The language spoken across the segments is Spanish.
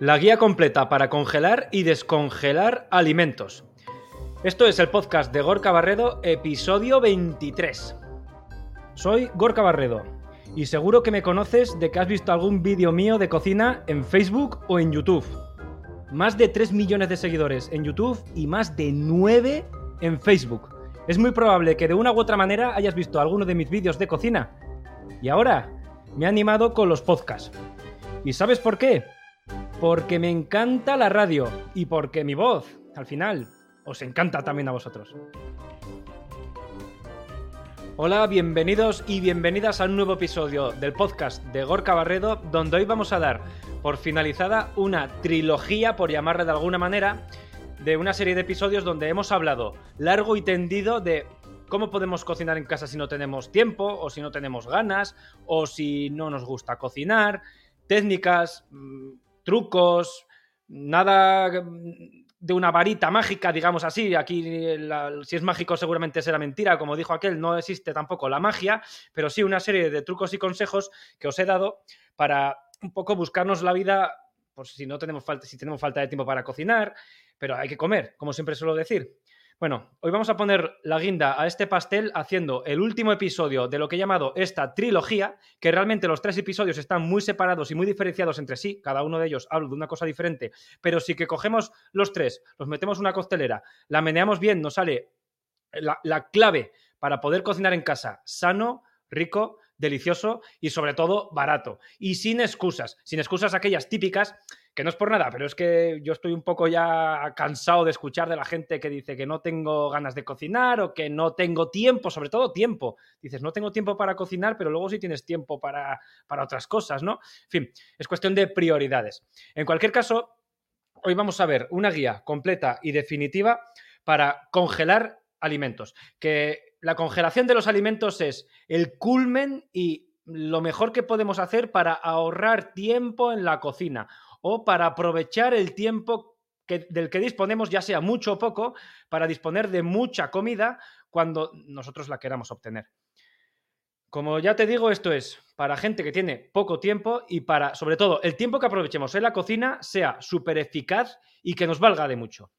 La guía completa para congelar y descongelar alimentos. Esto es el podcast de Gorka Barredo, episodio 23. Soy Gorka Barredo y seguro que me conoces de que has visto algún vídeo mío de cocina en Facebook o en YouTube. Más de 3 millones de seguidores en YouTube y más de 9 en Facebook. Es muy probable que de una u otra manera hayas visto alguno de mis vídeos de cocina. Y ahora me he animado con los podcasts. ¿Y sabes por qué? Porque me encanta la radio y porque mi voz, al final, os encanta también a vosotros. Hola, bienvenidos y bienvenidas a un nuevo episodio del podcast de Gorka Barredo, donde hoy vamos a dar por finalizada una trilogía, por llamarla de alguna manera, de una serie de episodios donde hemos hablado largo y tendido de cómo podemos cocinar en casa si no tenemos tiempo, o si no tenemos ganas, o si no nos gusta cocinar, técnicas, mm, trucos, nada de una varita mágica, digamos así. Aquí, si es mágico, seguramente será mentira. Como dijo aquel, no existe tampoco la magia, pero sí una serie de trucos y consejos que os he dado para un poco buscarnos la vida, pues si no tenemos falta, si tenemos falta de tiempo para cocinar, pero hay que comer, como siempre suelo decir. Bueno, hoy vamos a poner la guinda a este pastel haciendo el último episodio de lo que he llamado esta trilogía, que realmente los tres episodios están muy separados y muy diferenciados entre sí, cada uno de ellos habla de una cosa diferente, pero si que cogemos los tres, los metemos en una costelera, la meneamos bien, nos sale la clave para poder cocinar en casa sano, rico, delicioso y sobre todo barato. Y sin excusas, sin excusas aquellas típicas que no es por nada, pero es que yo estoy un poco ya cansado de escuchar de la gente que dice que no tengo ganas de cocinar o que no tengo tiempo, sobre todo tiempo. Dices, no tengo tiempo para cocinar, pero luego sí tienes tiempo para, para otras cosas, ¿no? En fin, es cuestión de prioridades. En cualquier caso, hoy vamos a ver una guía completa y definitiva para congelar alimentos. Que la congelación de los alimentos es el culmen y lo mejor que podemos hacer para ahorrar tiempo en la cocina o para aprovechar el tiempo del que disponemos, ya sea mucho o poco, para disponer de mucha comida cuando nosotros la queramos obtener. Como ya te digo, esto es para gente que tiene poco tiempo y para, sobre todo, el tiempo que aprovechemos en la cocina sea súper eficaz y que nos valga de mucho.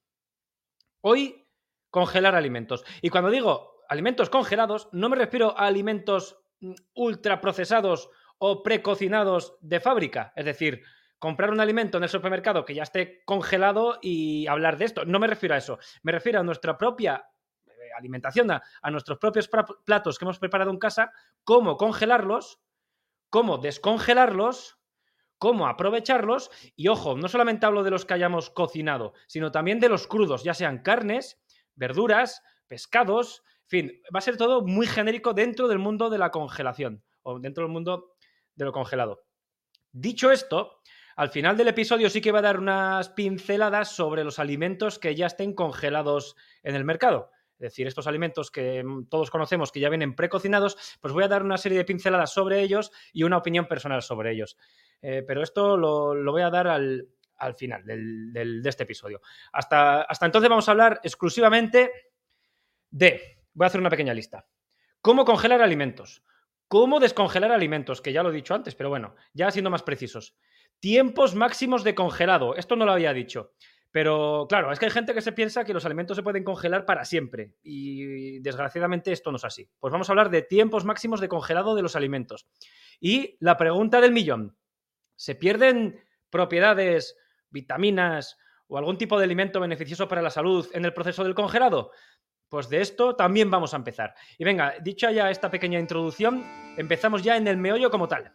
Hoy, congelar alimentos. Y cuando digo alimentos congelados, no me refiero a alimentos mm, ultraprocesados o precocinados de fábrica, es decir, comprar un alimento en el supermercado que ya esté congelado y hablar de esto. No me refiero a eso, me refiero a nuestra propia eh, alimentación, a, nuestros propios platos que hemos preparado en casa, cómo congelarlos, cómo descongelarlos, cómo aprovecharlos y ojo, no solamente hablo de los que hayamos cocinado, sino también de los crudos, ya sean carnes, verduras, pescados, en fin, va a ser todo muy genérico dentro del mundo de la congelación o dentro del mundo de lo congelado. Dicho esto, al final del episodio sí que va a dar unas pinceladas sobre los alimentos que ya estén congelados en el mercado. Es decir, estos alimentos que mm, todos conocemos que ya vienen precocinados, pues voy a dar una serie de pinceladas sobre ellos y una opinión personal sobre ellos. Eh, pero esto lo, voy a dar al, final de este episodio. Hasta, hasta entonces vamos a hablar exclusivamente de, voy a hacer una pequeña lista, cómo congelar alimentos, cómo descongelar alimentos, que ya lo he dicho antes, pero bueno, ya siendo más precisos. Tiempos máximos de congelado. Esto no lo había dicho. Pero claro, es que hay gente que se piensa que los alimentos se pueden congelar para siempre y desgraciadamente esto no es así. Pues vamos a hablar de tiempos máximos de congelado de los alimentos. Y la pregunta del millón, ¿se pierden propiedades, vitaminas o algún tipo de alimento beneficioso para la salud en el proceso del congelado? Pues de esto también vamos a empezar. Y venga, dicha ya esta pequeña introducción, empezamos ya en el meollo como tal.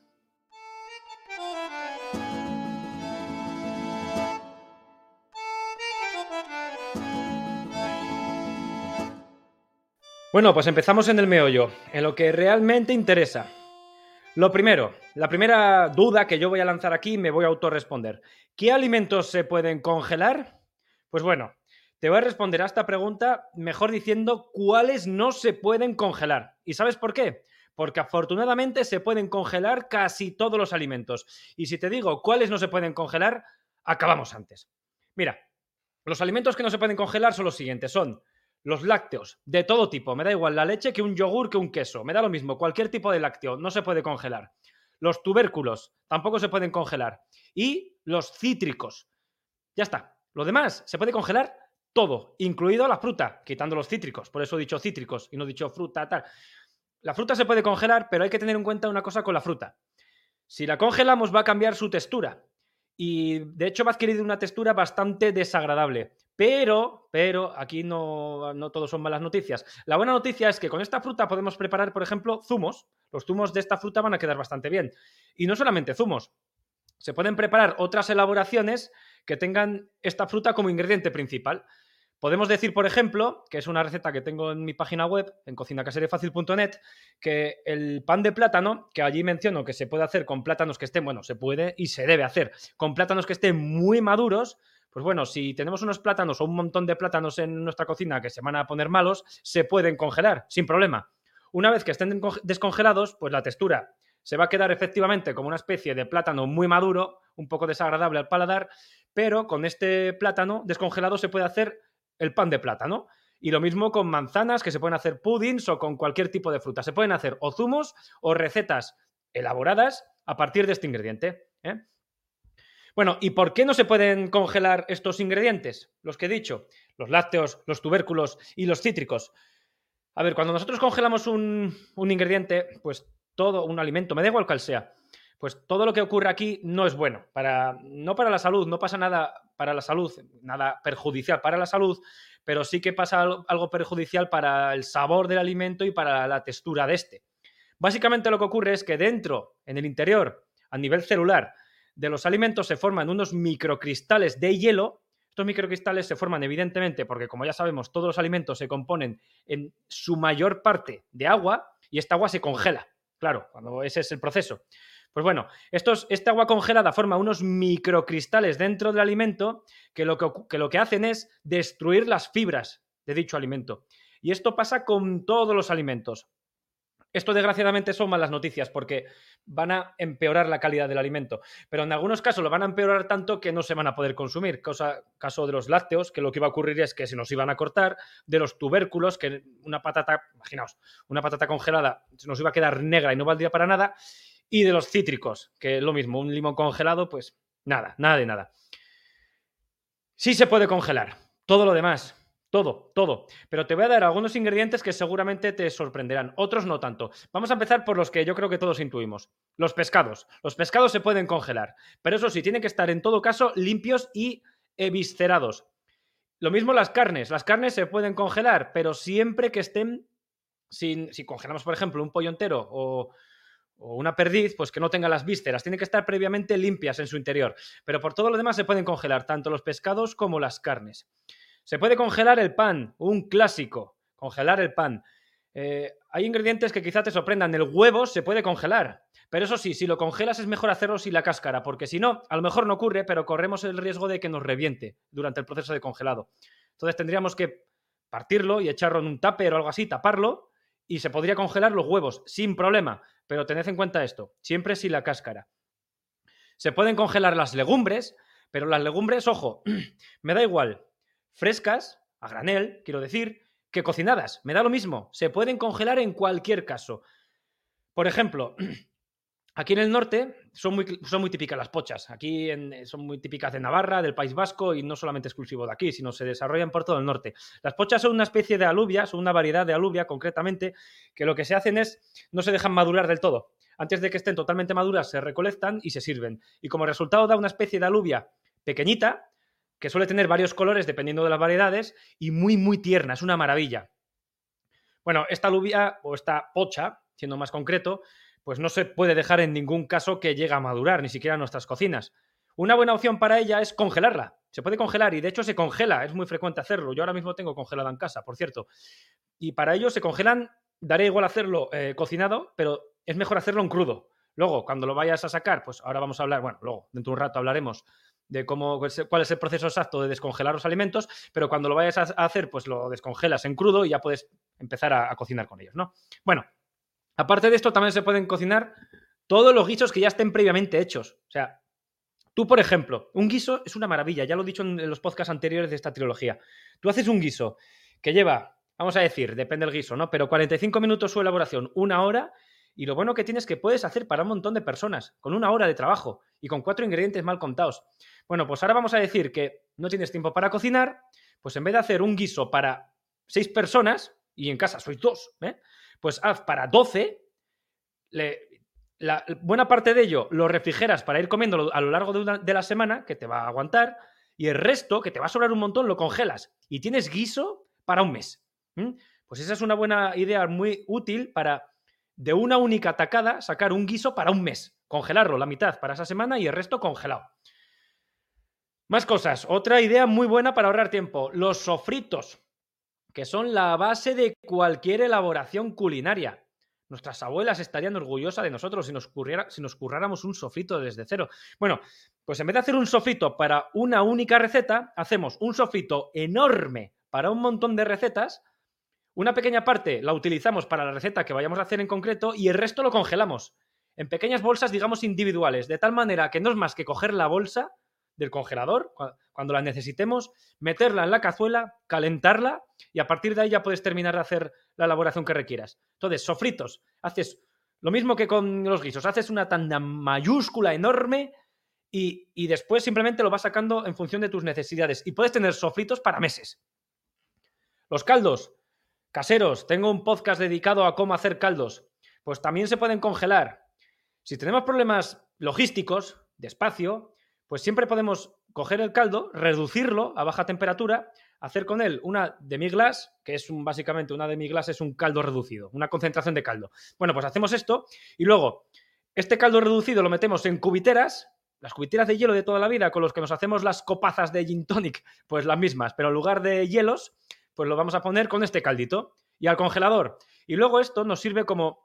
Bueno, pues empezamos en el meollo, en lo que realmente interesa. Lo primero, la primera duda que yo voy a lanzar aquí me voy a autorresponder. ¿Qué alimentos se pueden congelar? Pues bueno, te voy a responder a esta pregunta mejor diciendo cuáles no se pueden congelar. ¿Y sabes por qué? Porque afortunadamente se pueden congelar casi todos los alimentos. Y si te digo cuáles no se pueden congelar, acabamos antes. Mira, los alimentos que no se pueden congelar son los siguientes. Son los lácteos, de todo tipo. Me da igual la leche que un yogur que un queso. Me da lo mismo. Cualquier tipo de lácteo no se puede congelar. Los tubérculos tampoco se pueden congelar. Y los cítricos. Ya está. Lo demás se puede congelar todo, incluido la fruta, quitando los cítricos. Por eso he dicho cítricos y no he dicho fruta, tal. La fruta se puede congelar, pero hay que tener en cuenta una cosa con la fruta. Si la congelamos va a cambiar su textura. Y de hecho va a adquirir una textura bastante desagradable. Pero, pero, aquí no, no todos son malas noticias. La buena noticia es que con esta fruta podemos preparar, por ejemplo, zumos. Los zumos de esta fruta van a quedar bastante bien. Y no solamente zumos. Se pueden preparar otras elaboraciones que tengan esta fruta como ingrediente principal. Podemos decir, por ejemplo, que es una receta que tengo en mi página web, en cocinacaserefacil.net, que el pan de plátano, que allí menciono que se puede hacer con plátanos que estén, bueno, se puede y se debe hacer, con plátanos que estén muy maduros, pues bueno, si tenemos unos plátanos o un montón de plátanos en nuestra cocina que se van a poner malos, se pueden congelar sin problema. Una vez que estén descongelados, pues la textura se va a quedar efectivamente como una especie de plátano muy maduro, un poco desagradable al paladar, pero con este plátano descongelado se puede hacer el pan de plátano. Y lo mismo con manzanas, que se pueden hacer puddings o con cualquier tipo de fruta. Se pueden hacer o zumos o recetas elaboradas a partir de este ingrediente. ¿eh? Bueno, ¿y por qué no se pueden congelar estos ingredientes? Los que he dicho, los lácteos, los tubérculos y los cítricos. A ver, cuando nosotros congelamos un, un ingrediente, pues todo, un alimento, me da igual cual sea, pues todo lo que ocurre aquí no es bueno. Para, no para la salud, no pasa nada para la salud, nada perjudicial para la salud, pero sí que pasa algo perjudicial para el sabor del alimento y para la textura de este. Básicamente lo que ocurre es que dentro, en el interior, a nivel celular, de los alimentos se forman unos microcristales de hielo. Estos microcristales se forman evidentemente porque, como ya sabemos, todos los alimentos se componen en su mayor parte de agua y esta agua se congela. Claro, cuando ese es el proceso. Pues bueno, esta agua congelada forma unos microcristales dentro del alimento que lo que, que lo que hacen es destruir las fibras de dicho alimento. Y esto pasa con todos los alimentos. Esto desgraciadamente son malas noticias porque van a empeorar la calidad del alimento, pero en algunos casos lo van a empeorar tanto que no se van a poder consumir. Cosa, caso de los lácteos, que lo que iba a ocurrir es que se nos iban a cortar, de los tubérculos, que una patata, imaginaos, una patata congelada se nos iba a quedar negra y no valdría para nada, y de los cítricos, que es lo mismo, un limón congelado, pues nada, nada de nada. Sí se puede congelar, todo lo demás, todo, todo. Pero te voy a dar algunos ingredientes que seguramente te sorprenderán, otros no tanto. Vamos a empezar por los que yo creo que todos intuimos. Los pescados. Los pescados se pueden congelar, pero eso sí, tienen que estar en todo caso limpios y eviscerados. Lo mismo las carnes. Las carnes se pueden congelar, pero siempre que estén sin, si congelamos, por ejemplo, un pollo entero o, o una perdiz, pues que no tenga las vísceras. Tienen que estar previamente limpias en su interior. Pero por todo lo demás se pueden congelar tanto los pescados como las carnes. Se puede congelar el pan, un clásico. Congelar el pan. Eh, hay ingredientes que quizá te sorprendan. El huevo se puede congelar. Pero eso sí, si lo congelas es mejor hacerlo sin la cáscara, porque si no, a lo mejor no ocurre, pero corremos el riesgo de que nos reviente durante el proceso de congelado. Entonces tendríamos que partirlo y echarlo en un tupper o algo así, taparlo, y se podría congelar los huevos sin problema. Pero tened en cuenta esto, siempre sin la cáscara. Se pueden congelar las legumbres, pero las legumbres, ojo, me da igual, frescas, a granel, quiero decir, que cocinadas, me da lo mismo, se pueden congelar en cualquier caso. Por ejemplo, Aquí en el norte son muy, típicas las pochas. Aquí son muy típicas de Navarra, del País Vasco y no solamente exclusivo de aquí, sino se desarrollan por todo el norte. Las pochas son una especie de alubia, son una variedad de alubia concretamente, que lo que se hacen es no se dejan madurar del todo. Antes de que estén totalmente maduras se recolectan y se sirven. Y como resultado da una especie de alubia pequeñita, que suele tener varios colores dependiendo de las variedades y muy, muy tierna. Es una maravilla. Bueno, esta alubia o esta pocha, siendo más concreto, pues no se puede dejar en ningún caso que llegue a madurar, ni siquiera en nuestras cocinas. Una buena opción para ella es congelarla. Se puede congelar y de hecho se congela, es muy frecuente hacerlo. Yo ahora mismo tengo congelada en casa, por cierto. Y para ello se congelan, daré igual hacerlo eh, cocinado, pero es mejor hacerlo en crudo. Luego, cuando lo vayas a sacar, pues ahora vamos a hablar, bueno, luego, dentro de un rato hablaremos de cómo, cuál es el proceso exacto de descongelar los alimentos, pero cuando lo vayas a hacer, pues lo descongelas en crudo y ya puedes empezar a, a cocinar con ellos, ¿no? Bueno, Aparte de esto, también se pueden cocinar todos los guisos que ya estén previamente hechos. O sea, tú, por ejemplo, un guiso es una maravilla, ya lo he dicho en los podcasts anteriores de esta trilogía. Tú haces un guiso que lleva, vamos a decir, depende del guiso, ¿no? Pero 45 minutos su elaboración, una hora, Y lo bueno que tienes es que puedes hacer para un montón de personas, con una hora de trabajo y con cuatro ingredientes mal contados. Bueno, pues ahora vamos a decir que no tienes tiempo para cocinar, pues en vez de hacer un guiso para seis personas, y en casa sois dos, ¿eh? Pues haz para doce, la buena parte de ello lo refrigeras para ir comiendo a lo largo de, la semana, que te va a aguantar, y el resto, que te va a sobrar un montón, lo congelas. Y tienes guiso para un mes. Pues esa es una buena idea muy útil para de una única tacada sacar un guiso para un mes. Congelarlo la mitad para esa semana y el resto congelado. Más cosas. Otra idea muy buena para ahorrar tiempo. Los sofritos, que son la base de cualquier elaboración culinaria. Nuestras abuelas estarían orgullosas de nosotros si nos, nos curráramos un sofrito desde cero. Bueno, pues en vez de hacer un sofrito para una única receta, hacemos un sofrito enorme para un montón de recetas. Una pequeña parte la utilizamos para la receta que vayamos a hacer en concreto y el resto lo congelamos en pequeñas bolsas, digamos, individuales, de tal manera que no es más que coger la bolsa del congelador cuando la necesitemos, meterla en la cazuela, calentarla y a partir de ahí ya puedes terminar de hacer la elaboración que requieras. Entonces, sofritos, haces lo mismo que con los guisos, haces una tanda mayúscula enorme y, y después simplemente lo vas sacando en función de tus necesidades y puedes tener sofritos para meses. Los caldos caseros, tengo un podcast dedicado a cómo hacer caldos, pues también se pueden congelar. Si tenemos problemas logísticos, de espacio, pues siempre podemos coger el caldo, reducirlo a baja temperatura, hacer con él una demi-glace, que es básicamente una demi-glace es un caldo reducido, una concentración de caldo. Bueno, pues hacemos esto y luego este caldo reducido lo metemos en cubiteras, las cubiteras de hielo de toda la vida con los que nos hacemos las copazas de gin tonic, pues las mismas, pero en lugar de hielos, pues lo vamos a poner con este caldito y al congelador. Y luego esto nos sirve como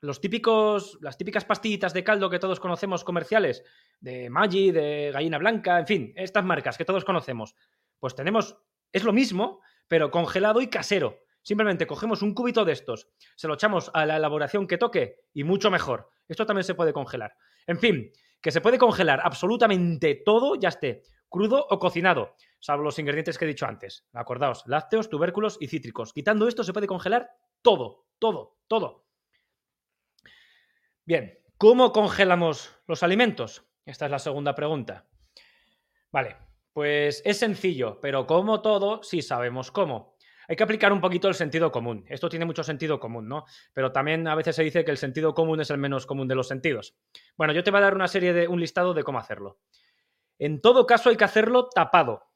los típicos, las típicas pastillitas de caldo que todos conocemos comerciales, de Maggi, de Gallina Blanca, en fin, estas marcas que todos conocemos, pues tenemos, es lo mismo, pero congelado y casero. Simplemente cogemos un cubito de estos, se lo echamos a la elaboración que toque y mucho mejor. Esto también se puede congelar. En fin, que se puede congelar absolutamente todo, ya esté crudo o cocinado, salvo los ingredientes que he dicho antes. Acordaos, lácteos, tubérculos y cítricos. Quitando esto se puede congelar todo, todo, todo. Bien, ¿cómo congelamos los alimentos? Esta es la segunda pregunta. Vale, pues es sencillo, pero como todo, sí sabemos cómo. Hay que aplicar un poquito el sentido común. Esto tiene mucho sentido común, ¿no? Pero también a veces se dice que el sentido común es el menos común de los sentidos. Bueno, yo te voy a dar una serie de un listado de cómo hacerlo. En todo caso hay que hacerlo tapado.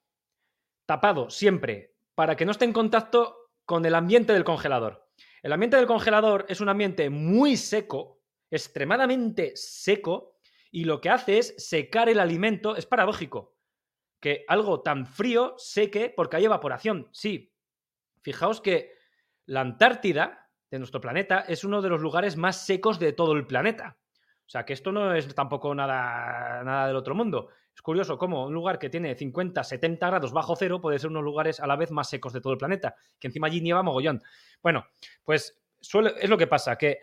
Tapado, siempre, para que no esté en contacto con el ambiente del congelador. El ambiente del congelador es un ambiente muy seco, extremadamente seco y lo que hace es secar el alimento. Es paradójico que algo tan frío seque porque hay evaporación. Sí, fijaos que la Antártida de nuestro planeta es uno de los lugares más secos de todo el planeta. O sea que esto no es tampoco nada, nada del otro mundo. Es curioso cómo un lugar que tiene 50, 70 grados bajo cero puede ser uno de los lugares a la vez más secos de todo el planeta, que encima allí nieva mogollón. Bueno, pues es lo que pasa, que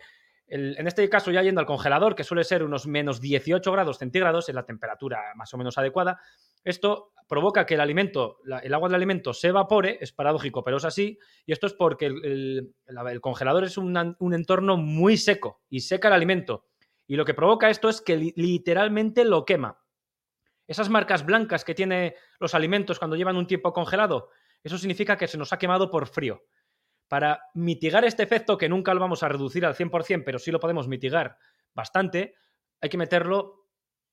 en este caso, ya yendo al congelador, que suele ser unos menos 18 grados centígrados en la temperatura más o menos adecuada, esto provoca que el alimento, el agua del alimento se evapore, es paradójico, pero es así, y esto es porque el, congelador es un, entorno muy seco y seca el alimento. Y lo que provoca esto es que literalmente lo quema. Esas marcas blancas que tiene los alimentos cuando llevan un tiempo congelado, eso significa que se nos ha quemado por frío. Para mitigar este efecto, que nunca lo vamos a reducir al 100%, pero sí lo podemos mitigar bastante, hay que meterlo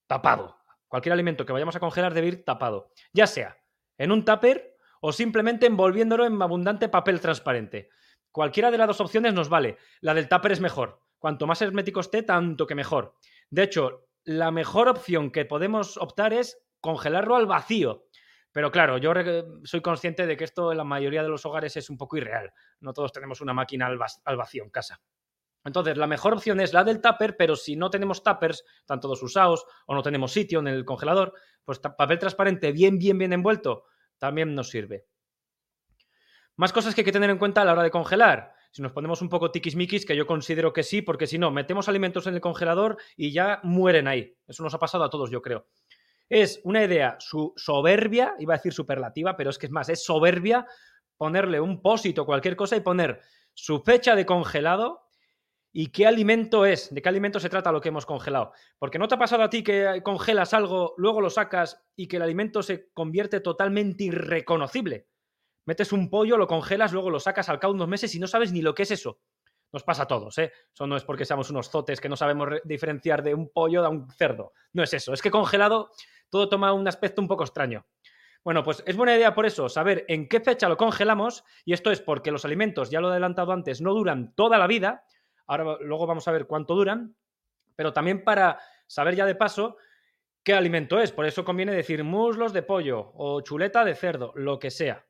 tapado. Cualquier alimento que vayamos a congelar debe ir tapado, ya sea en un tupper o simplemente envolviéndolo en abundante papel transparente. Cualquiera de las dos opciones nos vale. La del tupper es mejor. Cuanto más hermético esté, tanto que mejor. De hecho, la mejor opción que podemos optar es congelarlo al vacío. Pero claro, yo soy consciente de que esto en la mayoría de los hogares es un poco irreal. No todos tenemos una máquina al, vacío en casa. Entonces, la mejor opción es la del tupper, pero si no tenemos tuppers, están todos usados o no tenemos sitio en el congelador, pues papel transparente bien, bien, bien envuelto también nos sirve. Más cosas que hay que tener en cuenta a la hora de congelar. Si nos ponemos un poco tiquismiquis, que yo considero que sí, porque si no, metemos alimentos en el congelador y ya mueren ahí. Eso nos ha pasado a todos, yo creo. Es una idea su soberbia, iba a decir superlativa, pero es que es más, es soberbia ponerle un pósito cualquier cosa y poner su fecha de congelado y qué alimento es, de qué alimento se trata lo que hemos congelado. Porque no te ha pasado a ti que congelas algo, luego lo sacas y que el alimento se convierte totalmente irreconocible. Metes un pollo, lo congelas, luego lo sacas al cabo de unos meses y no sabes ni lo que es eso. Nos pasa a todos, ¿eh? Eso no es porque seamos unos zotes que no sabemos diferenciar de un pollo de un cerdo. No es eso. Es que congelado todo toma un aspecto un poco extraño. Bueno, pues es buena idea por eso saber en qué fecha lo congelamos, y esto es porque los alimentos, ya lo he adelantado antes, no duran toda la vida, ahora luego vamos a ver cuánto duran, pero también para saber ya de paso qué alimento es. Por eso conviene decir muslos de pollo o chuleta de cerdo, lo que sea.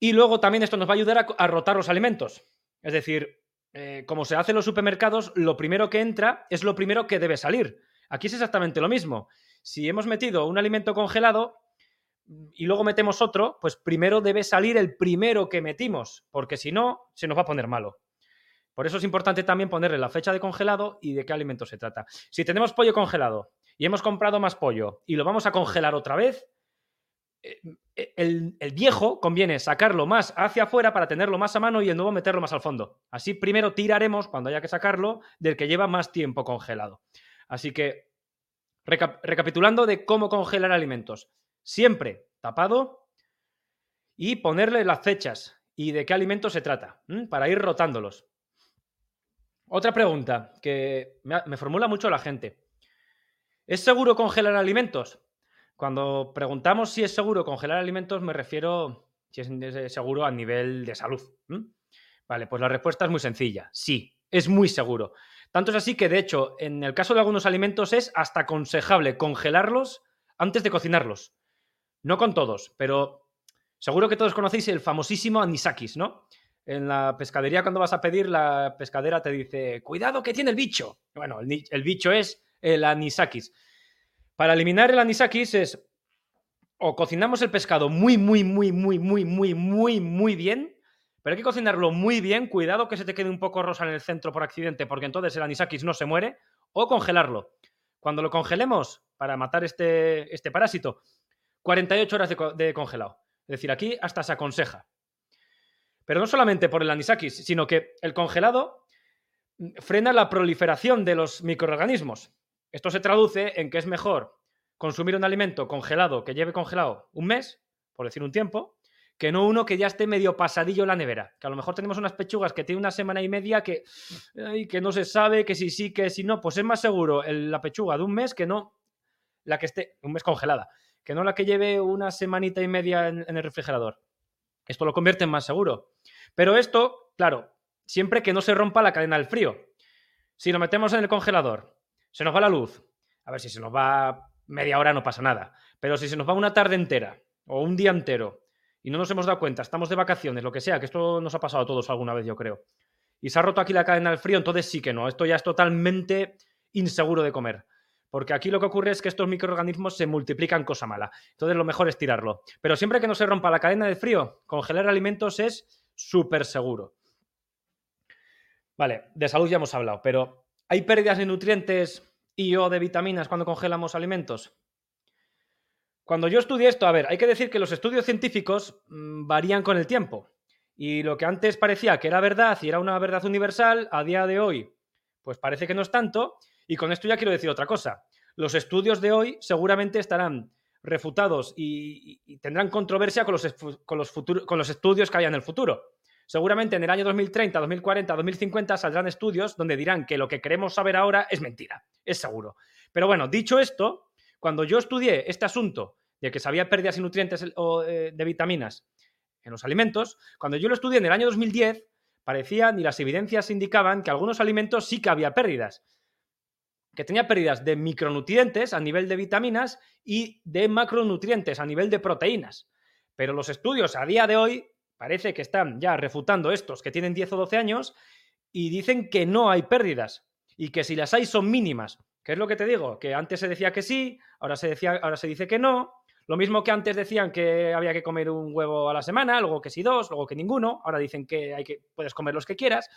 Y luego también esto nos va a ayudar a, rotar los alimentos. Es decir, eh, como se hace en los supermercados, lo primero que entra es lo primero que debe salir. Aquí es exactamente lo mismo. Si hemos metido un alimento congelado y luego metemos otro, pues primero debe salir el primero que metimos, porque si no, se nos va a poner malo. Por eso es importante también ponerle la fecha de congelado y de qué alimento se trata. Si tenemos pollo congelado y hemos comprado más pollo y lo vamos a congelar otra vez, eh, eh, el, viejo conviene sacarlo más hacia afuera para tenerlo más a mano y el nuevo meterlo más al fondo. Así primero tiraremos, cuando haya que sacarlo, del que lleva más tiempo congelado. Así que, recapitulando de cómo congelar alimentos. Siempre tapado y ponerle las fechas y de qué alimento se trata, para ir rotándolos. Otra pregunta que me, formula mucho la gente. ¿Es seguro congelar alimentos? Cuando preguntamos si es seguro congelar alimentos, me refiero si es seguro a nivel de salud. Vale, pues la respuesta es muy sencilla. Sí, es muy seguro. Tanto es así que, de hecho, en el caso de algunos alimentos es hasta aconsejable congelarlos antes de cocinarlos. No con todos, pero seguro que todos conocéis el famosísimo anisakis, ¿no? en la pescadería cuando vas a pedir, la pescadera te dice, cuidado que tiene el bicho. Bueno, el, bicho es el anisakis. Para eliminar el anisakis es o cocinamos el pescado muy, muy, muy, muy, muy, muy, muy, muy bien, pero hay que cocinarlo muy bien, cuidado que se te quede un poco rosa en el centro por accidente, porque entonces el anisakis no se muere, o congelarlo. Cuando lo congelemos para matar este, este parásito, 48 horas de, de congelado. Es decir, aquí hasta se aconseja. Pero no solamente por el anisakis, sino que el congelado frena la proliferación de los microorganismos. Esto se traduce en que es mejor consumir un alimento congelado que lleve congelado un mes, por decir un tiempo, que no uno que ya esté medio pasadillo en la nevera. Que a lo mejor tenemos unas pechugas que tienen una semana y media que, que no se sabe, que si sí, que si no, pues es más seguro la pechuga de un mes que no la que esté, un mes congelada, que no la que lleve una semanita y media en el refrigerador. Esto lo convierte en más seguro. Pero esto, claro, siempre que no se rompa la cadena del frío. Si lo metemos en el congelador, se nos va la luz. A ver, si se nos va media hora no pasa nada. Pero si se nos va una tarde entera o un día entero y no nos hemos dado cuenta, estamos de vacaciones, lo que sea, que esto nos ha pasado a todos alguna vez, yo creo. Y se ha roto aquí la cadena del frío, entonces sí que no. Esto ya es totalmente inseguro de comer. Porque aquí lo que ocurre es que estos microorganismos se multiplican cosa mala. Entonces lo mejor es tirarlo. Pero siempre que no se rompa la cadena de frío, congelar alimentos es súper seguro. Vale, de salud ya hemos hablado, pero ¿hay pérdidas de nutrientes y o de vitaminas cuando congelamos alimentos? Cuando yo estudié esto, a ver, hay que decir que los estudios científicos mm, varían con el tiempo. Y lo que antes parecía que era verdad y era una verdad universal, a día de hoy, pues parece que no es tanto. Y con esto ya quiero decir otra cosa. Los estudios de hoy seguramente estarán refutados y, tendrán controversia con los, con, los con los estudios que haya en el futuro. Seguramente en el año 2030, 2040, 2050 saldrán estudios donde dirán que lo que queremos saber ahora es mentira, es seguro. Pero bueno, dicho esto, cuando yo estudié este asunto de que sabía pérdidas y nutrientes o eh, de vitaminas en los alimentos, cuando yo lo estudié en el año 2010, parecían y las evidencias indicaban que algunos alimentos sí que había pérdidas que tenía pérdidas de micronutrientes a nivel de vitaminas y de macronutrientes a nivel de proteínas. Pero los estudios a día de hoy parece que están ya refutando estos que tienen 10 o 12 años y dicen que no hay pérdidas y que si las hay son mínimas. ¿Qué es lo que te digo? Que antes se decía que sí, ahora se, decía, ahora se dice que no. Lo mismo que antes decían que había que comer un huevo a la semana, luego que sí dos, luego que ninguno. Ahora dicen que, hay que puedes comer los que quieras.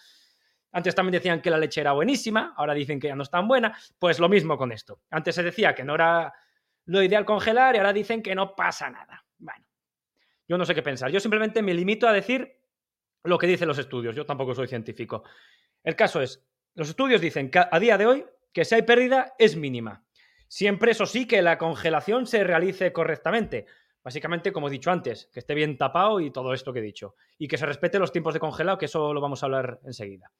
Antes también decían que la leche era buenísima, ahora dicen que ya no es tan buena. Pues lo mismo con esto. Antes se decía que no era lo ideal congelar y ahora dicen que no pasa nada. Bueno, yo no sé qué pensar. Yo simplemente me limito a decir lo que dicen los estudios. Yo tampoco soy científico. El caso es, los estudios dicen que a día de hoy que si hay pérdida es mínima. Siempre, eso sí, que la congelación se realice correctamente. Básicamente, como he dicho antes, que esté bien tapado y todo esto que he dicho. Y que se respete los tiempos de congelado, que eso lo vamos a hablar enseguida.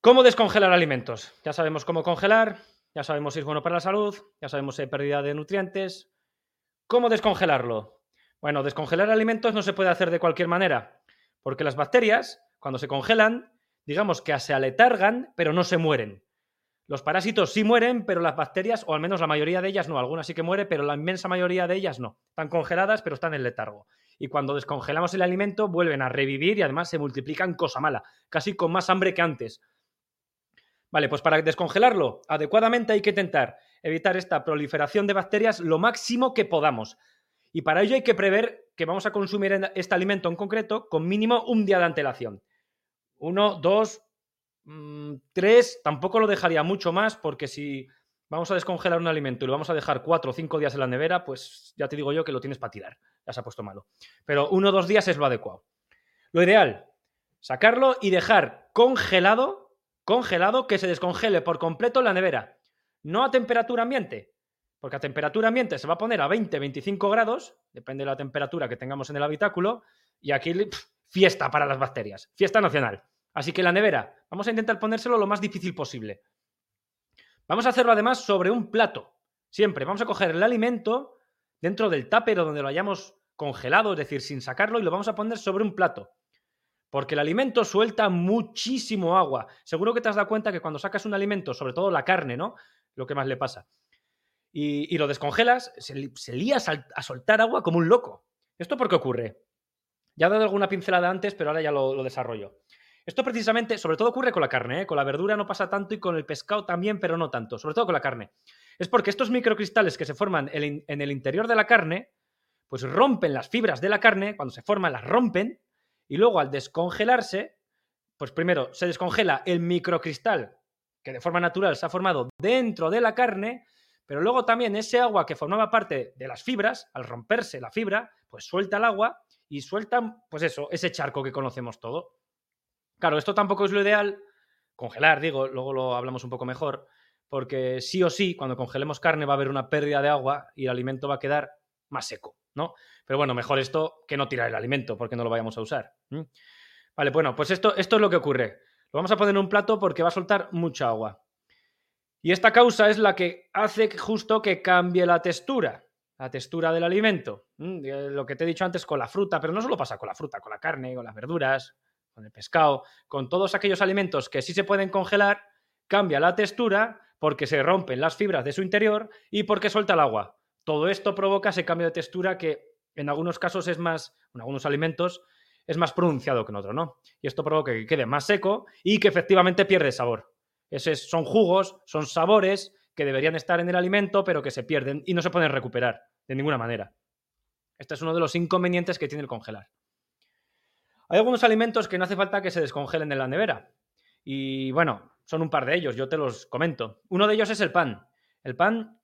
¿Cómo descongelar alimentos? Ya sabemos cómo congelar, ya sabemos si es bueno para la salud, ya sabemos si hay pérdida de nutrientes. ¿Cómo descongelarlo? Bueno, descongelar alimentos no se puede hacer de cualquier manera, porque las bacterias, cuando se congelan, digamos que se aletargan, pero no se mueren. Los parásitos sí mueren, pero las bacterias, o al menos la mayoría de ellas no, algunas sí que mueren, pero la inmensa mayoría de ellas no. Están congeladas, pero están en letargo. Y cuando descongelamos el alimento, vuelven a revivir y además se multiplican cosa mala, casi con más hambre que antes. Vale, pues para descongelarlo adecuadamente hay que intentar evitar esta proliferación de bacterias lo máximo que podamos. Y para ello hay que prever que vamos a consumir este alimento en concreto con mínimo un día de antelación. Uno, dos, mm, tres, tampoco lo dejaría mucho más porque si vamos a descongelar un alimento y lo vamos a dejar cuatro o cinco días en la nevera, pues ya te digo yo que lo tienes para tirar. Ya se ha puesto malo. Pero uno o dos días es lo adecuado. Lo ideal, sacarlo y dejar congelado, congelado, que se descongele por completo en la nevera. No a temperatura ambiente, porque a temperatura ambiente se va a poner a 20, 25 grados, depende de la temperatura que tengamos en el habitáculo, y aquí fiesta para las bacterias, fiesta nacional. Así que la nevera, vamos a intentar ponérselo lo más difícil posible. Vamos a hacerlo además sobre un plato. Siempre vamos a coger el alimento dentro del tupper donde lo hayamos congelado, es decir, sin sacarlo, y lo vamos a poner sobre un plato. Porque el alimento suelta muchísimo agua. Seguro que te has dado cuenta que cuando sacas un alimento, sobre todo la carne, ¿no? Lo que más le pasa. Y, lo descongelas, se, se lía a soltar agua como un loco. ¿Esto por qué ocurre? Ya he dado alguna pincelada antes, pero ahora ya lo, desarrollo. Esto precisamente, sobre todo ocurre con la carne, ¿eh? con la verdura no pasa tanto y con el pescado también, pero no tanto, sobre todo con la carne. Es porque estos microcristales que se forman en el interior de la carne, pues rompen las fibras de la carne, cuando se forman las rompen, y luego al descongelarse, pues primero se descongela el microcristal que de forma natural se ha formado dentro de la carne, pero luego también ese agua que formaba parte de las fibras, al romperse la fibra, pues suelta el agua y sueltan, pues eso, ese charco que conocemos todo. Claro, esto tampoco es lo ideal, congelar, digo, luego lo hablamos un poco mejor, porque sí o sí, cuando congelemos carne va a haber una pérdida de agua y el alimento va a quedar más seco, ¿no? Pero bueno, mejor esto que no tirar el alimento, porque no lo vayamos a usar. Vale, bueno, pues esto, esto es lo que ocurre. Lo vamos a poner en un plato porque va a soltar mucha agua. Y esta causa es la que hace justo que cambie la textura la textura del alimento. Mm, lo que te he dicho antes con la fruta, pero no solo pasa con la fruta, con la carne, con las verduras, con el pescado, con todos aquellos alimentos que sí se pueden congelar, cambia la textura porque se rompen las fibras de su interior y porque suelta el agua. Todo esto provoca ese cambio de textura que en algunos casos es más, en algunos alimentos, es más pronunciado que en otros, ¿no? Y esto provoca que quede más seco y que efectivamente pierde sabor. Esos son jugos, son sabores que deberían estar en el alimento, pero que se pierden y no se pueden recuperar de ninguna manera. Este es uno de los inconvenientes que tiene el congelar. Hay algunos alimentos que no hace falta que se descongelen en la nevera. Y bueno, son un par de ellos, yo te los comento. Uno de ellos es el pan. El pan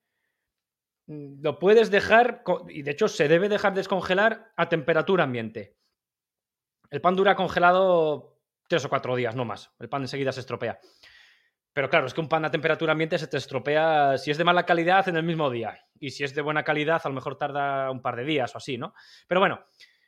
mm, lo puedes dejar, y de hecho se debe dejar descongelar a temperatura ambiente. El pan dura congelado tres o cuatro días, no más. El pan enseguida se estropea. Pero claro, es que un pan a temperatura ambiente se te estropea, si es de mala calidad, en el mismo día. Y si es de buena calidad, a lo mejor tarda un par de días o así, ¿no? Pero bueno,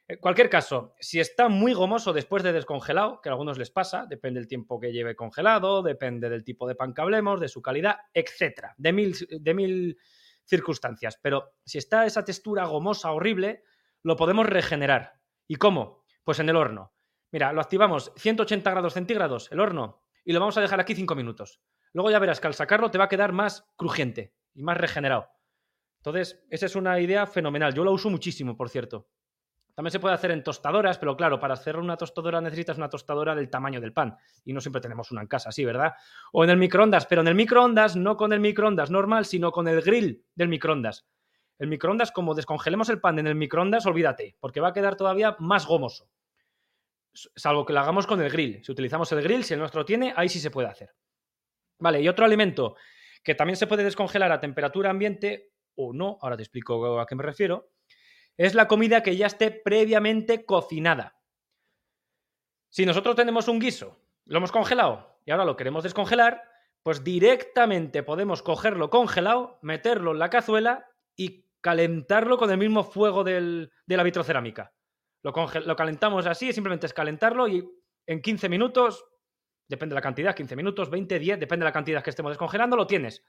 en cualquier caso, si está muy gomoso después de descongelado, que a algunos les pasa, depende del tiempo que lleve congelado, depende del tipo de pan que hablemos, de su calidad, etcétera, de mil, de mil circunstancias. Pero si está esa textura gomosa horrible, lo podemos regenerar. ¿Y cómo? Pues en el horno. Mira, lo activamos 180 grados centígrados, el horno, y lo vamos a dejar aquí cinco minutos. Luego ya verás que al sacarlo te va a quedar más crujiente y más regenerado. Entonces, esa es una idea fenomenal. Yo la uso muchísimo, por cierto. También se puede hacer en tostadoras, pero claro, para hacer una tostadora necesitas una tostadora del tamaño del pan. Y no siempre tenemos una en casa, sí, ¿verdad? O en el microondas, pero en el microondas, no con el microondas normal, sino con el grill del microondas. El microondas, como descongelemos el pan en el microondas, olvídate, porque va a quedar todavía más gomoso salvo que lo hagamos con el grill. Si utilizamos el grill, si el nuestro tiene, ahí sí se puede hacer. Vale, y otro alimento que también se puede descongelar a temperatura ambiente o no, ahora te explico a qué me refiero, es la comida que ya esté previamente cocinada. Si nosotros tenemos un guiso Lo hemos congelado y ahora lo queremos descongelar, pues directamente podemos cogerlo congelado, meterlo en la cazuela y calentarlo con el mismo fuego del, de la vitrocerámica. Lo, calentamos así, simplemente es calentarlo y en 15 minutos, depende de la cantidad, 15 minutos, 20, 10, depende de la cantidad que estemos descongelando, lo tienes.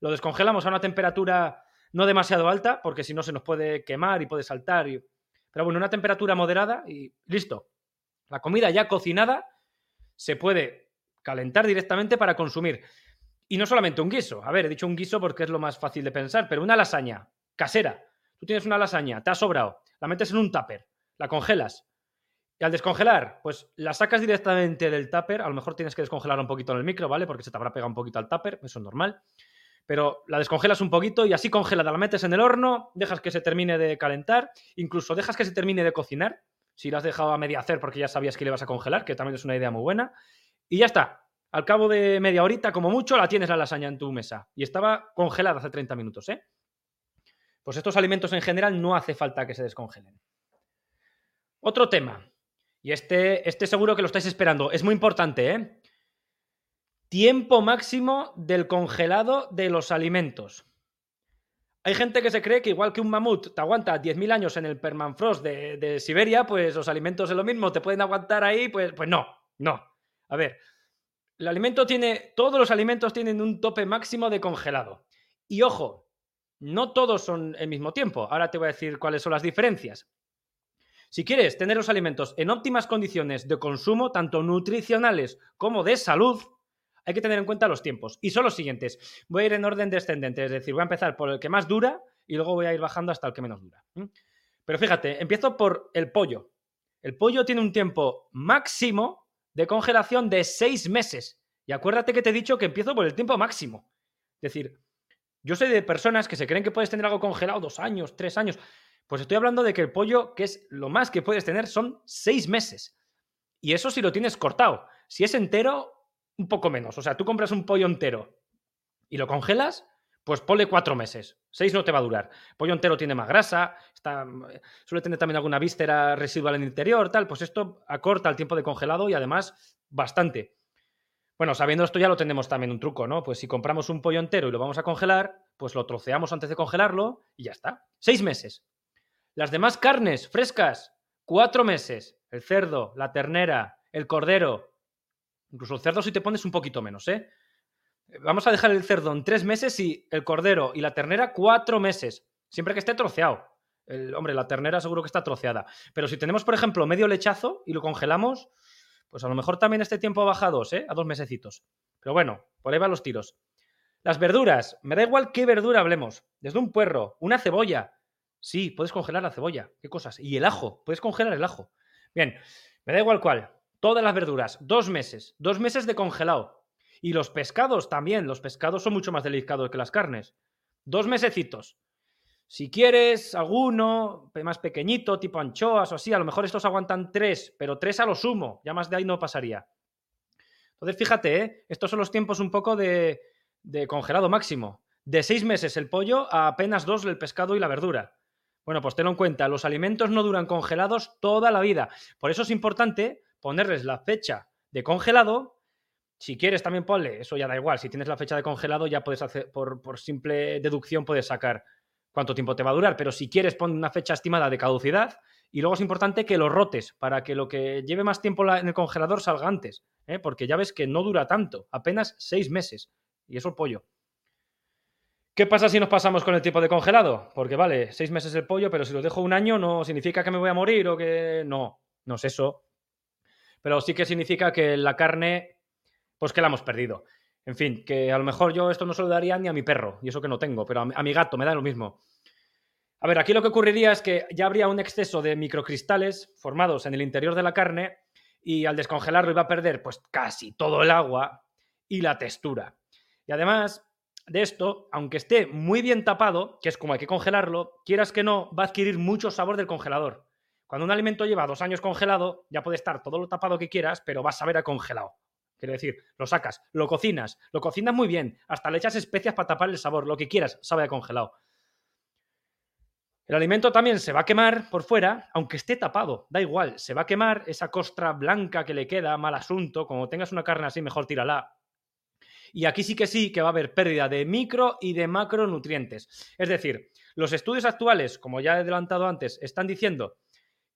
Lo descongelamos a una temperatura no demasiado alta, porque si no se nos puede quemar y puede saltar. Pero bueno, una temperatura moderada y listo. La comida ya cocinada se puede calentar directamente para consumir. Y no solamente un guiso. A ver, he dicho un guiso porque es lo más fácil de pensar, pero una lasaña casera. Tú tienes una lasaña, te ha sobrado, la metes en un tupper, la congelas. Y al descongelar, pues la sacas directamente del tupper. A lo mejor tienes que descongelar un poquito en el micro, ¿vale? Porque se te habrá pegado un poquito al tupper, eso es normal. Pero la descongelas un poquito y así congelada la metes en el horno, dejas que se termine de calentar, incluso dejas que se termine de cocinar, si la has dejado a media hacer porque ya sabías que le ibas a congelar, que también es una idea muy buena. Y ya está. Al cabo de media horita, como mucho, la tienes la lasaña en tu mesa. Y estaba congelada hace 30 minutos, ¿eh? Pues estos alimentos en general no hace falta que se descongelen. Otro tema. Y este, este seguro que lo estáis esperando. Es muy importante, ¿eh? Tiempo máximo del congelado de los alimentos. Hay gente que se cree que igual que un mamut te aguanta 10.000 años en el permafrost de, de, Siberia, pues los alimentos es lo mismo, te pueden aguantar ahí, pues, pues no, no. A ver, el alimento tiene, todos los alimentos tienen un tope máximo de congelado. Y ojo, no todos son el mismo tiempo. Ahora te voy a decir cuáles son las diferencias. Si quieres tener los alimentos en óptimas condiciones de consumo, tanto nutricionales como de salud, hay que tener en cuenta los tiempos. Y son los siguientes. Voy a ir en orden descendente, es decir, voy a empezar por el que más dura y luego voy a ir bajando hasta el que menos dura. Pero fíjate, empiezo por el pollo. El pollo tiene un tiempo máximo de congelación de seis meses. Y acuérdate que te he dicho que empiezo por el tiempo máximo. Es decir, yo soy de personas que se creen que puedes tener algo congelado dos años, tres años. Pues estoy hablando de que el pollo, que es lo más que puedes tener, son seis meses. Y eso si lo tienes cortado. Si es entero, un poco menos. O sea, tú compras un pollo entero y lo congelas, pues ponle cuatro meses. Seis no te va a durar. pollo entero tiene más grasa, está, suele tener también alguna víscera residual en el interior, tal. Pues esto acorta el tiempo de congelado y además bastante. Bueno, sabiendo esto ya lo tenemos también un truco, ¿no? Pues si compramos un pollo entero y lo vamos a congelar, pues lo troceamos antes de congelarlo y ya está. Seis meses. Las demás carnes frescas, cuatro meses. El cerdo, la ternera, el cordero, Incluso el cerdo si te pones un poquito menos, ¿eh? Vamos a dejar el cerdo en tres meses y el cordero y la ternera cuatro meses, siempre que esté troceado. El, hombre, la ternera seguro que está troceada. Pero si tenemos, por ejemplo, medio lechazo y lo congelamos, pues a lo mejor también este tiempo baja a dos, ¿eh? A dos mesecitos. Pero bueno, por ahí van los tiros. Las verduras, me da igual qué verdura hablemos. Desde un puerro, una cebolla. Sí, puedes congelar la cebolla. ¿Qué cosas? Y el ajo, puedes congelar el ajo. Bien, me da igual cuál. Todas las verduras, dos meses, dos meses de congelado. Y los pescados también, los pescados son mucho más delicados que las carnes. Dos mesecitos. Si quieres alguno más pequeñito, tipo anchoas o así, a lo mejor estos aguantan tres, pero tres a lo sumo, ya más de ahí no pasaría. Entonces, fíjate, ¿eh? estos son los tiempos un poco de, de congelado máximo. De seis meses el pollo a apenas dos el pescado y la verdura. Bueno, pues tenlo en cuenta, los alimentos no duran congelados toda la vida. Por eso es importante ponerles la fecha de congelado. Si quieres también ponle, eso ya da igual, si tienes la fecha de congelado ya puedes hacer, por, simple deducción puedes sacar cuánto tiempo te va a durar, pero si quieres pon una fecha estimada de caducidad y luego es importante que lo rotes para que lo que lleve más tiempo en el congelador salga antes, ¿eh? porque ya ves que no dura tanto, apenas seis meses y eso el pollo. ¿Qué pasa si nos pasamos con el tipo de congelado? Porque vale, seis meses el pollo, pero si lo dejo un año no significa que me voy a morir o que no, no es eso pero sí que significa que la carne, pues que la hemos perdido. En fin, que a lo mejor yo esto no se lo daría ni a mi perro, y eso que no tengo, pero a mi, gato me da lo mismo. A ver, aquí lo que ocurriría es que ya habría un exceso de microcristales formados en el interior de la carne y al descongelarlo iba a perder pues casi todo el agua y la textura. Y además de esto, aunque esté muy bien tapado, que es como hay que congelarlo, quieras que no, va a adquirir mucho sabor del congelador. Cuando un alimento lleva dos años congelado, ya puede estar todo lo tapado que quieras, pero vas a ver a congelado. Quiero decir, lo sacas, lo cocinas, lo cocinas muy bien, hasta le echas especias para tapar el sabor, lo que quieras, sabe a congelado. El alimento también se va a quemar por fuera, aunque esté tapado, da igual, se va a quemar esa costra blanca que le queda, mal asunto, como tengas una carne así, mejor tírala. Y aquí sí que sí que va a haber pérdida de micro y de macronutrientes. Es decir, los estudios actuales, como ya he adelantado antes, están diciendo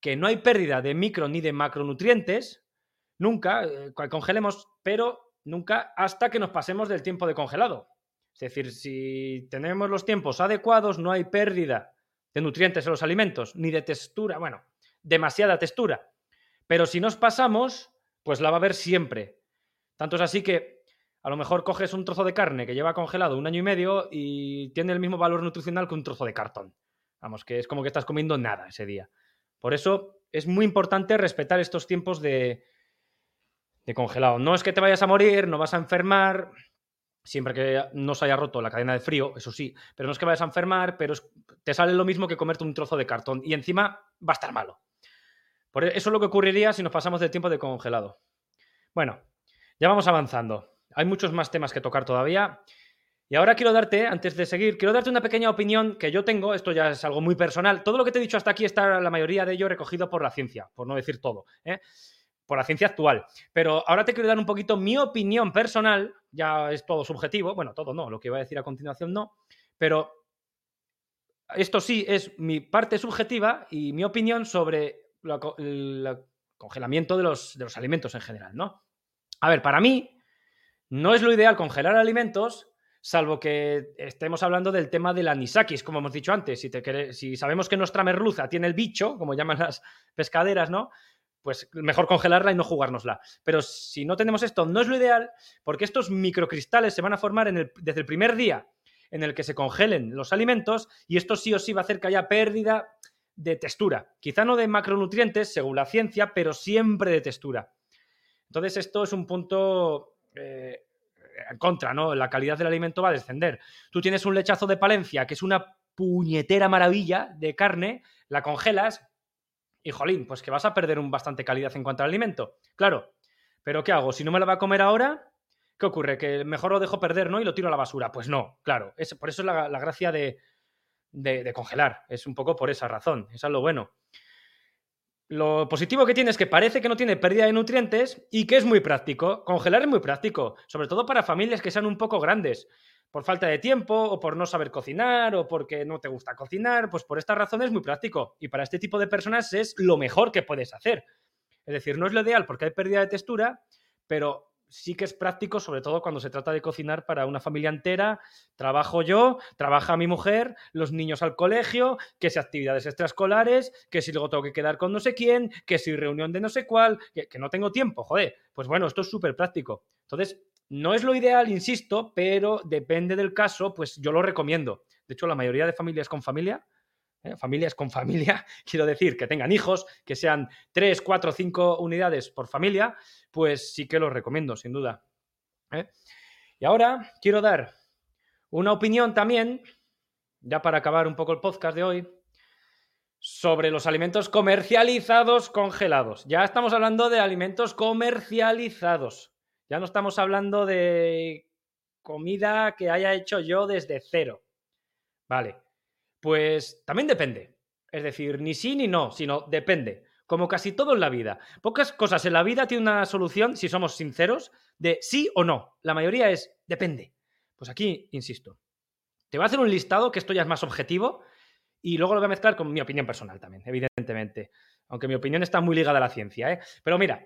que no hay pérdida de micro ni de macronutrientes, nunca, eh, congelemos, pero nunca hasta que nos pasemos del tiempo de congelado. Es decir, si tenemos los tiempos adecuados, no hay pérdida de nutrientes en los alimentos, ni de textura, bueno, demasiada textura. Pero si nos pasamos, pues la va a haber siempre. Tanto es así que a lo mejor coges un trozo de carne que lleva congelado un año y medio y tiene el mismo valor nutricional que un trozo de cartón. Vamos, que es como que estás comiendo nada ese día. Por eso es muy importante respetar estos tiempos de, de congelado. No es que te vayas a morir, no vas a enfermar, siempre que no se haya roto la cadena de frío, eso sí, pero no es que vayas a enfermar, pero te sale lo mismo que comerte un trozo de cartón y encima va a estar malo. Por e, eso es lo que ocurriría si nos pasamos del tiempo de congelado. Bueno, ya vamos avanzando. Hay muchos más temas que tocar todavía. Y ahora quiero darte, antes de seguir, quiero darte una pequeña opinión que yo tengo, esto ya es algo muy personal. Todo lo que te he dicho hasta aquí está la mayoría de ello recogido por la ciencia, por no decir todo. ¿eh? por la ciencia actual. Pero ahora te quiero dar un poquito mi opinión personal, ya es todo subjetivo, bueno, todo no, lo que voy a decir a continuación no, pero esto sí es mi parte subjetiva y mi opinión sobre el congelamiento de los, de los alimentos en general, ¿no? A ver, para mí no es lo ideal congelar alimentos, salvo que estemos hablando del tema del anisakis, como hemos dicho antes. Si, te si sabemos que nuestra merluza tiene el bicho, como llaman las pescaderas, ¿no? pues mejor congelarla y no jugárnosla. Pero si no tenemos esto, no es lo ideal, porque estos microcristales se van a formar desde el primer día en el que se congelen los alimentos, y esto sí o sí va a hacer que haya pérdida de textura. Quizá no de macronutrientes, según la ciencia, pero siempre de textura. Entonces, esto es un punto eh, en contra, ¿no? La calidad del alimento va a descender. Tú tienes un lechazo de Palencia, que es una puñetera maravilla de carne, la congelas, y jolín, pues que vas a perder un bastante calidad en cuanto al alimento. Claro, pero ¿qué hago? Si no me la va a comer ahora, ¿qué ocurre? Que mejor lo dejo perder, ¿no? Y lo tiro a la basura. Pues no, claro. Es, por eso es la, gracia de, de, congelar. Es un poco por esa razón. Eso es lo bueno. Lo positivo que tiene es que parece que no tiene pérdida de nutrientes y que es muy práctico. Congelar es muy práctico, sobre todo para familias que sean un poco grandes por falta de tiempo o por no saber cocinar o porque no te gusta cocinar, pues por estas razones es muy práctico. Y para este tipo de personas es lo mejor que puedes hacer. Es decir, no es lo ideal porque hay pérdida de textura, pero sí que es práctico, sobre todo cuando se trata de cocinar para una familia entera. Trabajo yo, trabaja mi mujer, los niños al colegio, que si actividades extraescolares, que si luego tengo que quedar con no sé quién, que si reunión de no sé cuál, que, no tengo tiempo, joder. Pues bueno, esto es súper práctico. Entonces, no es lo ideal, insisto, pero depende del caso, pues yo lo recomiendo. De hecho, la mayoría de familias con familia, ¿eh? familias con familia, quiero decir, que tengan hijos, que sean 3, 4, 5 unidades por familia, pues sí que lo recomiendo, sin duda. ¿eh? Y ahora quiero dar una opinión también, ya para acabar un poco el podcast de hoy, sobre los alimentos comercializados congelados. Ya estamos hablando de alimentos comercializados. Ya no estamos hablando de comida que haya hecho yo desde cero. Vale. Pues también depende. Es decir, ni sí ni no, sino depende. Como casi todo en la vida. Pocas cosas en la vida tienen una solución, si somos sinceros, de sí o no. La mayoría es depende. Pues aquí, insisto. Te voy a hacer un listado, que esto ya es más objetivo, y luego lo voy a mezclar con mi opinión personal también, evidentemente. Aunque mi opinión está muy ligada a la ciencia, ¿eh? Pero mira,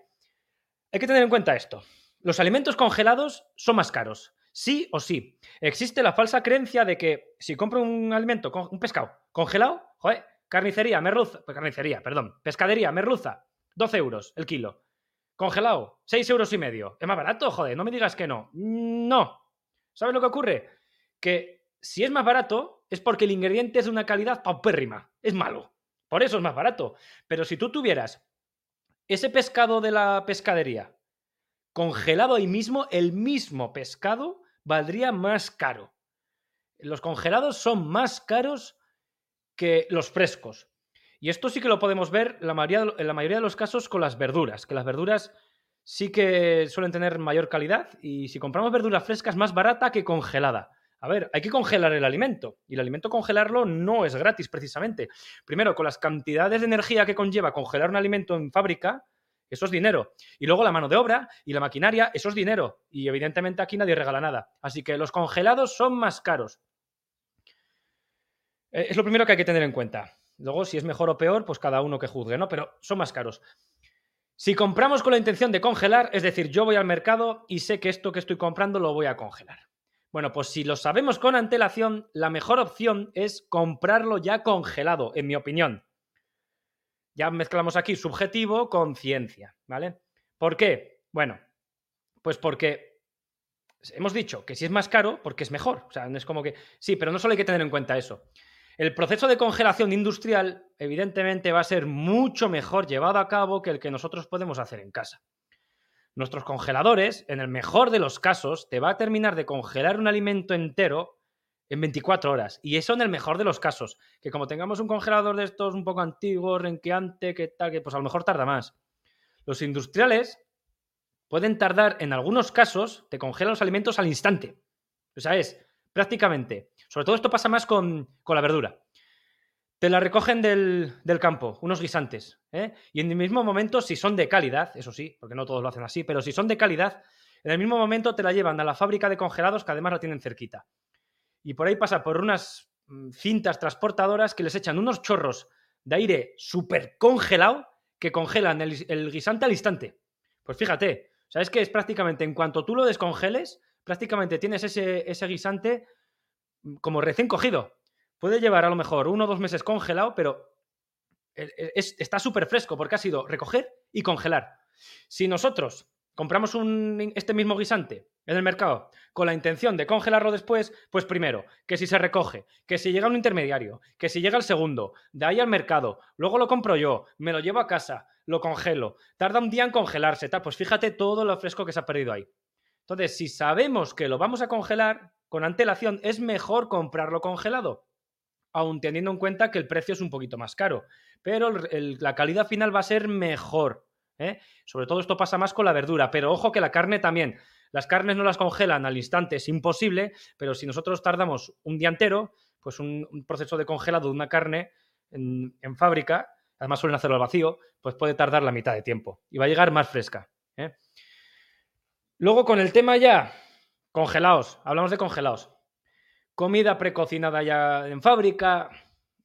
hay que tener en cuenta esto. Los alimentos congelados son más caros. Sí o sí. Existe la falsa creencia de que si compro un alimento, un pescado congelado, joder, carnicería, merluza, pues carnicería, perdón, pescadería, merluza, 12 euros el kilo. Congelado, 6 euros y medio. ¿Es más barato? Joder, no me digas que no. No. ¿Sabes lo que ocurre? Que si es más barato es porque el ingrediente es de una calidad paupérrima. Es malo. Por eso es más barato. Pero si tú tuvieras ese pescado de la pescadería congelado ahí mismo, el mismo pescado valdría más caro. Los congelados son más caros que los frescos. Y esto sí que lo podemos ver en la mayoría, de los casos con las verduras, que las verduras sí que suelen tener mayor calidad y si compramos verduras frescas más barata que congelada. A ver, hay que congelar el alimento y el alimento congelarlo no es gratis precisamente. Primero, con las cantidades de energía que conlleva congelar un alimento en fábrica, eso es dinero. Y luego la mano de obra y la maquinaria, eso es dinero. Y evidentemente aquí nadie regala nada. Así que los congelados son más caros. Eh, es lo primero que hay que tener en cuenta. Luego, si es mejor o peor, pues cada uno que juzgue, ¿no? Pero son más caros. Si compramos con la intención de congelar, es decir, yo voy al mercado y sé que esto que estoy comprando lo voy a congelar. Bueno, pues si lo sabemos con antelación, la mejor opción es comprarlo ya congelado, en mi opinión. Ya mezclamos aquí subjetivo con ciencia, ¿vale? ¿Por qué? Bueno, pues porque hemos dicho que si es más caro, porque es mejor. O sea, es como que. Sí, pero no solo hay que tener en cuenta eso. El proceso de congelación industrial, evidentemente, va a ser mucho mejor llevado a cabo que el que nosotros podemos hacer en casa. Nuestros congeladores, en el mejor de los casos, te va a terminar de congelar un alimento entero en 24 horas. Y eso en el mejor de los casos. Que como tengamos un congelador de estos un poco antiguo, renqueante, que tal, que pues a lo mejor tarda más. Los industriales pueden tardar, en algunos casos, te congelan los alimentos al instante. O sea, es prácticamente. Sobre todo esto pasa más con, la verdura. Te la recogen del, campo, unos guisantes. ¿eh? Y en el mismo momento, si son de calidad, eso sí, porque no todos lo hacen así, pero si son de calidad, en el mismo momento te la llevan a la fábrica de congelados que además la tienen cerquita. Y por ahí pasa por unas mm, cintas transportadoras que les echan unos chorros de aire súper congelado que congelan el, guisante al instante. Pues fíjate, ¿sabes que es prácticamente en cuanto tú lo descongeles, prácticamente tienes ese, ese guisante mm, como recién cogido. Puede llevar a lo mejor uno o dos meses congelado, pero e, e, está súper fresco porque ha sido recoger y congelar. Si nosotros compramos un, este mismo guisante en el mercado con la intención de congelarlo después, pues primero, que si se recoge, que si llega un intermediario, que si llega el segundo, de ahí al mercado, luego lo compro yo, me lo llevo a casa, lo congelo, tarda un día en congelarse, pues fíjate todo lo fresco que se ha perdido ahí. Entonces, si sabemos que lo vamos a congelar con antelación, es mejor comprarlo congelado, aun teniendo en cuenta que el precio es un poquito más caro. Pero la calidad final va a ser mejor. ¿Eh? Sobre todo esto pasa más con la verdura, pero ojo que la carne también. Las carnes no las congelan al instante, es imposible, pero si nosotros tardamos un día entero, pues un, proceso de congelado de una carne en, fábrica, además suelen hacerlo al vacío, pues puede tardar la mitad de tiempo y va a llegar más fresca. ¿eh? Luego con el tema ya, congelados, hablamos de congelados. Comida precocinada ya en fábrica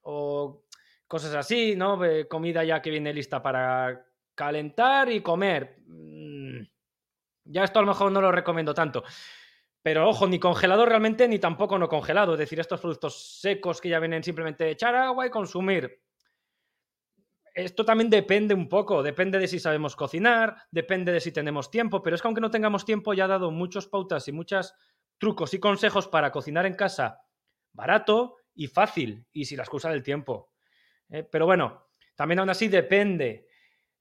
o cosas así, ¿no? Comida ya que viene lista para calentar y comer. Mm, ya esto a lo mejor no lo recomiendo tanto. Pero ojo, ni congelado realmente, ni tampoco no congelado. Es decir, estos productos secos que ya vienen simplemente echar agua y consumir esto también depende un poco, depende de si sabemos cocinar, depende de si tenemos tiempo, pero es que aunque no tengamos tiempo ya ha dado muchos pautas y muchos trucos y consejos para cocinar en casa barato y fácil y sin la excusa del tiempo. Eh, pero bueno, también aún así depende.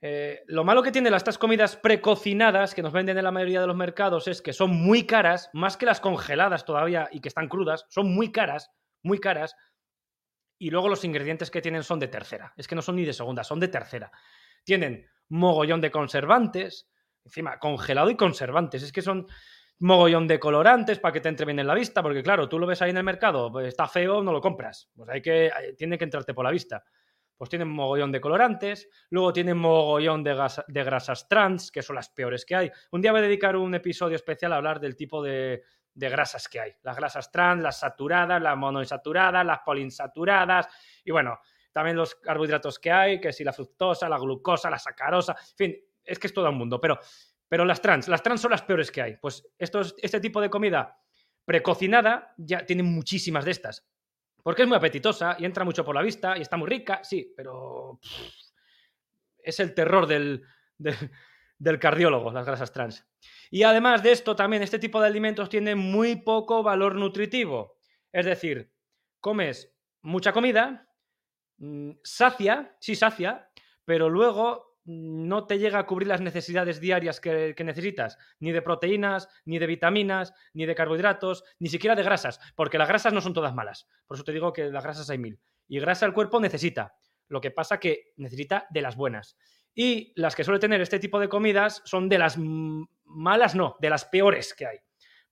Eh, lo malo que tienen estas comidas precocinadas que nos venden en la mayoría de los mercados es que son muy caras, más que las congeladas todavía y que están crudas, son muy caras, muy caras, y luego los ingredientes que tienen son de tercera. Es que no son ni de segunda, son de tercera. Tienen mogollón de conservantes, encima congelado y conservantes. Es que son mogollón de colorantes para que te entre bien en la vista, porque claro, tú lo ves ahí en el mercado, pues está feo, no lo compras. Pues hay que, tiene que entrarte por la vista. Pues tienen mogollón de colorantes, luego tienen mogollón de, grasas trans, que son las peores que hay. Un día voy a dedicar un episodio especial a hablar del tipo de, grasas que hay. Las grasas trans, las saturadas, las monoinsaturadas, las poliinsaturadas y bueno, también los carbohidratos que hay, que si la fructosa, la glucosa, la sacarosa, en fin, es que es todo un mundo, pero, pero las trans, las trans son las peores que hay. Pues este tipo de comida precocinada ya tiene muchísimas de estas. Porque es muy apetitosa y entra mucho por la vista y está muy rica, sí, pero es el terror del, del cardiólogo, las grasas trans. Y además de esto, también este tipo de alimentos tiene muy poco valor nutritivo. Es decir, comes mucha comida, mm, sacia, sí sacia, pero luego no te llega a cubrir las necesidades diarias que, necesitas, ni de proteínas, ni de vitaminas, ni de carbohidratos, ni siquiera de grasas, porque las grasas no son todas malas. Por eso te digo que las grasas hay mil. Y grasa el cuerpo necesita. Lo que pasa que necesita de las buenas. Y las que suele tener este tipo de comidas son de las malas, no, de las peores que hay.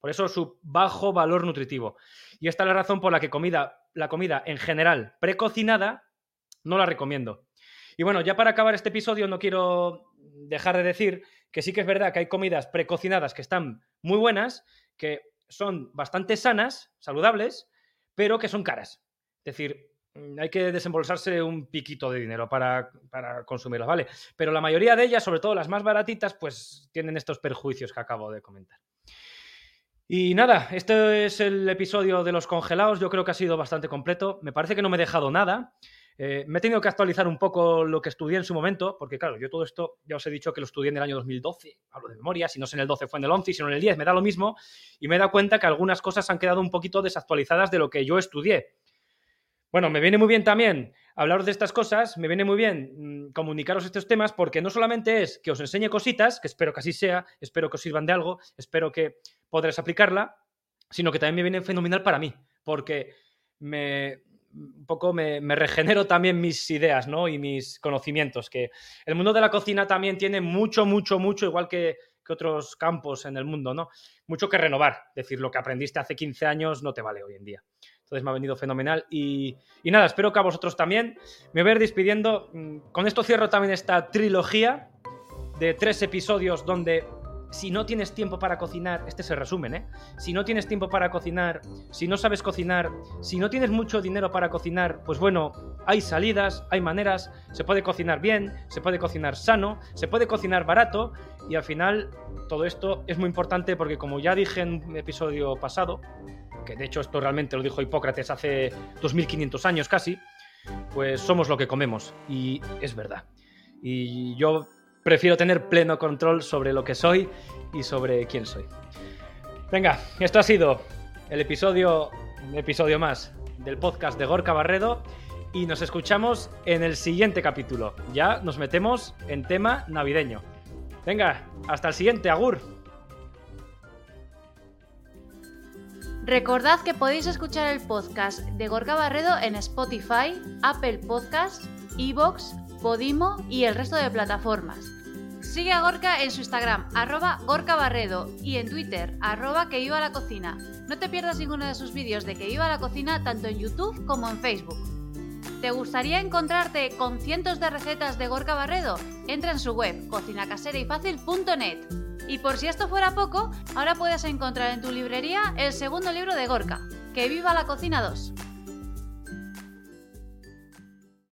Por eso su bajo valor nutritivo. Y esta es la razón por la que comida, la comida en general precocinada no la recomiendo. Y bueno, ya para acabar este episodio no quiero dejar de decir que sí que es verdad que hay comidas precocinadas que están muy buenas, que son bastante sanas, saludables, pero que son caras. Es decir, hay que desembolsarse un piquito de dinero para, para, consumirlas, ¿vale? Pero la mayoría de ellas, sobre todo las más baratitas, pues tienen estos perjuicios que acabo de comentar. Y nada, este es el episodio de los congelados. Yo creo que ha sido bastante completo. Me parece que no me he dejado nada. Eh, me he tenido que actualizar un poco lo que estudié en su momento, porque claro, yo todo esto ya os he dicho que lo estudié en el año 2012, hablo de memoria, si no es en el 12 fue en el 11, si no en el 10, me da lo mismo, y me he dado cuenta que algunas cosas han quedado un poquito desactualizadas de lo que yo estudié. Bueno, me viene muy bien también hablaros de estas cosas, me viene muy bien mm, comunicaros estos temas, porque no solamente es que os enseñe cositas, que espero que así sea, espero que os sirvan de algo, espero que podréis aplicarla, sino que también me viene fenomenal para mí, porque me, un poco me, regenero también mis ideas ¿no? y mis conocimientos, que el mundo de la cocina también tiene mucho, mucho, mucho, igual que, otros campos en el mundo, ¿no? Mucho que renovar, es decir, lo que aprendiste hace 15 años no te vale hoy en día. Entonces me ha venido fenomenal y, y nada, espero que a vosotros también. Me voy a ir despidiendo. Mm, con esto cierro también esta trilogía de tres episodios donde si no tienes tiempo para cocinar, este es el resumen, ¿eh? Si no tienes tiempo para cocinar, si no sabes cocinar, si no tienes mucho dinero para cocinar, pues bueno, hay salidas, hay maneras, se puede cocinar bien, se puede cocinar sano, se puede cocinar barato y al final todo esto es muy importante porque como ya dije en un episodio pasado, que de hecho esto realmente lo dijo Hipócrates hace 2500 años casi, pues somos lo que comemos y es verdad. Y yo prefiero tener pleno control sobre lo que soy y sobre quién soy. Venga, esto ha sido el episodio, un episodio más del podcast de Gorka Barredo y nos escuchamos en el siguiente capítulo. Ya nos metemos en tema navideño. Venga, hasta el siguiente, Agur. Recordad que podéis escuchar el podcast de Gorka Barredo en Spotify, Apple Podcasts, Evox, Podimo y el resto de plataformas. Sigue a Gorka en su Instagram, arroba Gorka Barredo, y en Twitter, arroba que iba a la cocina. No te pierdas ninguno de sus vídeos de que iba a la cocina tanto en YouTube como en Facebook. ¿Te gustaría encontrarte con cientos de recetas de Gorka Barredo? Entra en su web, cocinacaserayfacil.net. Y por si esto fuera poco, ahora puedes encontrar en tu librería el segundo libro de Gorka, Que viva la cocina 2.